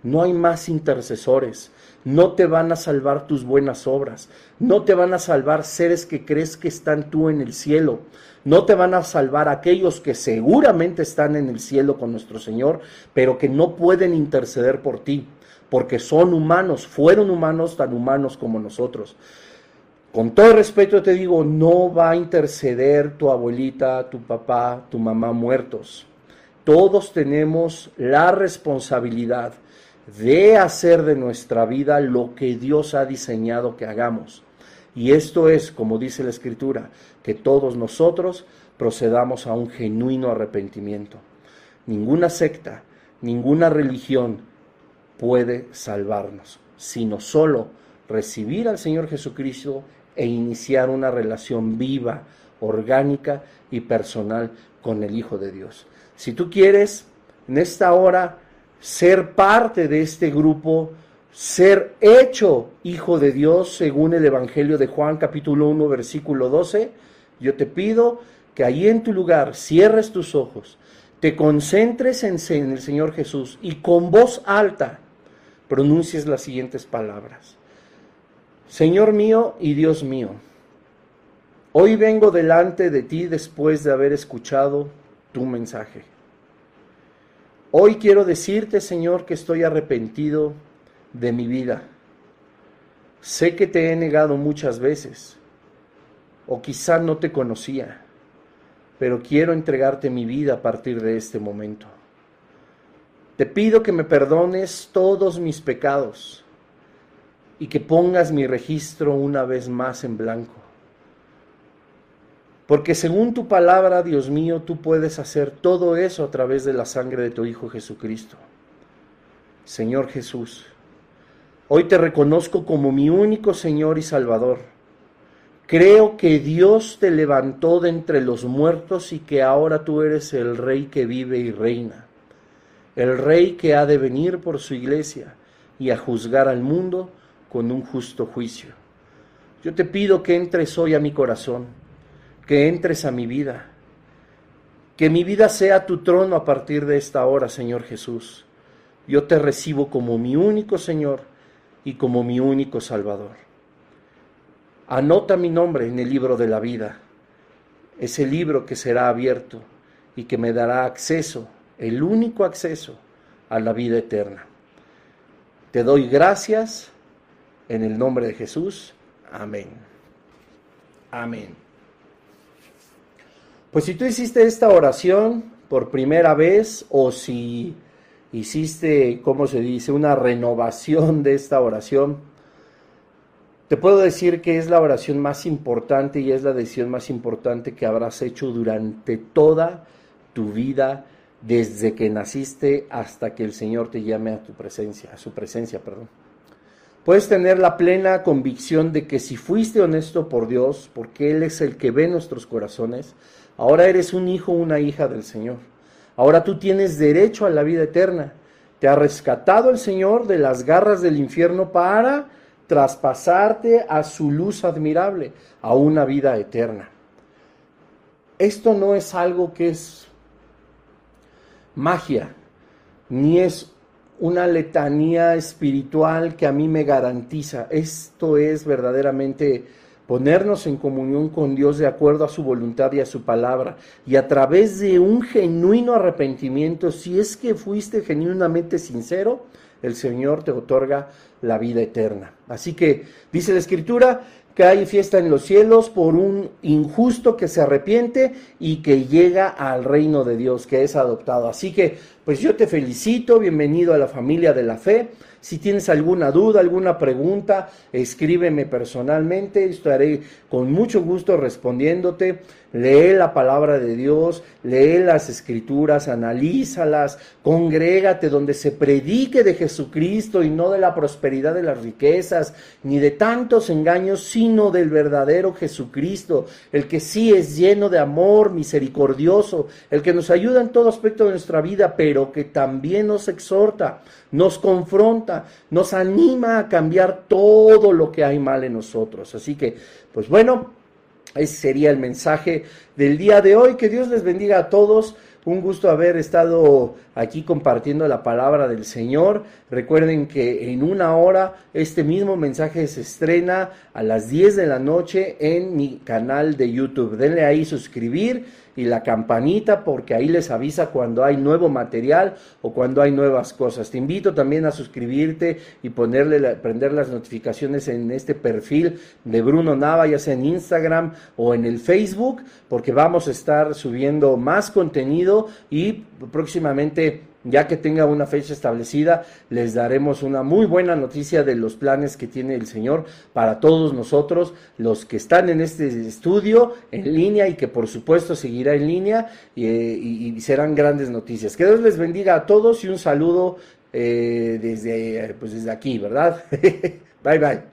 No hay más intercesores. No te van a salvar tus buenas obras. No te van a salvar seres que crees que están tú en el cielo. No te van a salvar aquellos que seguramente están en el cielo con nuestro Señor, pero que no pueden interceder por ti, porque son humanos, fueron humanos tan humanos como nosotros. Con todo respeto te digo, no va a interceder tu abuelita, tu papá, tu mamá muertos. Todos tenemos la responsabilidad de hacer de nuestra vida lo que Dios ha diseñado que hagamos. Y esto es, como dice la Escritura, que todos nosotros procedamos a un genuino arrepentimiento. Ninguna secta, ninguna religión puede salvarnos, sino solo recibir al Señor Jesucristo e iniciar una relación viva, orgánica y personal con el Hijo de Dios. Si tú quieres en esta hora ser parte de este grupo, ser hecho hijo de Dios según el Evangelio de Juan capítulo 1 versículo 12, yo te pido que ahí en tu lugar cierres tus ojos, te concentres en, en el Señor Jesús y con voz alta pronuncies las siguientes palabras. Señor mío y Dios mío, hoy vengo delante de ti después de haber escuchado tu mensaje. Hoy quiero decirte, Señor, que estoy arrepentido de mi vida. Sé que te he negado muchas veces, o quizá no te conocía, pero quiero entregarte mi vida a partir de este momento. Te pido que me perdones todos mis pecados y que pongas mi registro una vez más en blanco. Porque según tu palabra, Dios mío, tú puedes hacer todo eso a través de la sangre de tu Hijo Jesucristo. Señor Jesús, hoy te reconozco como mi único Señor y Salvador. Creo que Dios te levantó de entre los muertos y que ahora tú eres el Rey que vive y reina, el Rey que ha de venir por su iglesia y a juzgar al mundo con un justo juicio. Yo te pido que entres hoy a mi corazón, que entres a mi vida, que mi vida sea tu trono a partir de esta hora, Señor Jesús. Yo te recibo como mi único Señor y como mi único Salvador. Anota mi nombre en el libro de la vida, ese libro que será abierto y que me dará acceso, el único acceso a la vida eterna. Te doy gracias en el nombre de Jesús. Amén. Amén. Pues si tú hiciste esta oración por primera vez o si hiciste, ¿cómo se dice?, una renovación de esta oración, te puedo decir que es la oración más importante y es la decisión más importante que habrás hecho durante toda tu vida, desde que naciste hasta que el Señor te llame a tu presencia, a su presencia, perdón. Puedes tener la plena convicción de que si fuiste honesto por Dios, porque Él es el que ve nuestros corazones, ahora eres un hijo o una hija del Señor. Ahora tú tienes derecho a la vida eterna. Te ha rescatado el Señor de las garras del infierno para traspasarte a su luz admirable, a una vida eterna. Esto no es algo que es magia, ni es una letanía espiritual que a mí me garantiza. Esto es verdaderamente ponernos en comunión con Dios de acuerdo a su voluntad y a su palabra. Y a través de un genuino arrepentimiento, si es que fuiste genuinamente sincero, el Señor te otorga la vida eterna. Así que dice la Escritura que hay fiesta en los cielos por un injusto que se arrepiente y que llega al reino de Dios, que es adoptado. Así que, pues yo te felicito, bienvenido a la familia de la fe. Si tienes alguna duda, alguna pregunta, escríbeme personalmente, estaré con mucho gusto respondiéndote. Lee la palabra de Dios, lee las escrituras, analízalas, congrégate donde se predique de Jesucristo y no de la prosperidad de las riquezas, ni de tantos engaños, sino del verdadero Jesucristo, el que sí es lleno de amor, misericordioso, el que nos ayuda en todo aspecto de nuestra vida, pero que también nos exhorta, nos confronta, nos anima a cambiar todo lo que hay mal en nosotros. Así que, pues bueno, ese sería el mensaje del día de hoy. Que Dios les bendiga a todos. Un gusto haber estado aquí compartiendo la palabra del Señor. Recuerden que en una hora este mismo mensaje se estrena a las 10 de la noche en mi canal de YouTube. Denle ahí suscribir y la campanita porque ahí les avisa cuando hay nuevo material o cuando hay nuevas cosas. Te invito también a suscribirte y ponerle prender las notificaciones en este perfil de Bruno Nava, ya sea en Instagram o en el Facebook, porque vamos a estar subiendo más contenido y próximamente ya que tenga una fecha establecida, les daremos una muy buena noticia de los planes que tiene el Señor para todos nosotros, los que están en este estudio en línea y que por supuesto seguirá en línea y, serán grandes noticias. Que Dios les bendiga a todos y un saludo eh, desde, pues desde aquí, ¿verdad? [laughs] bye bye.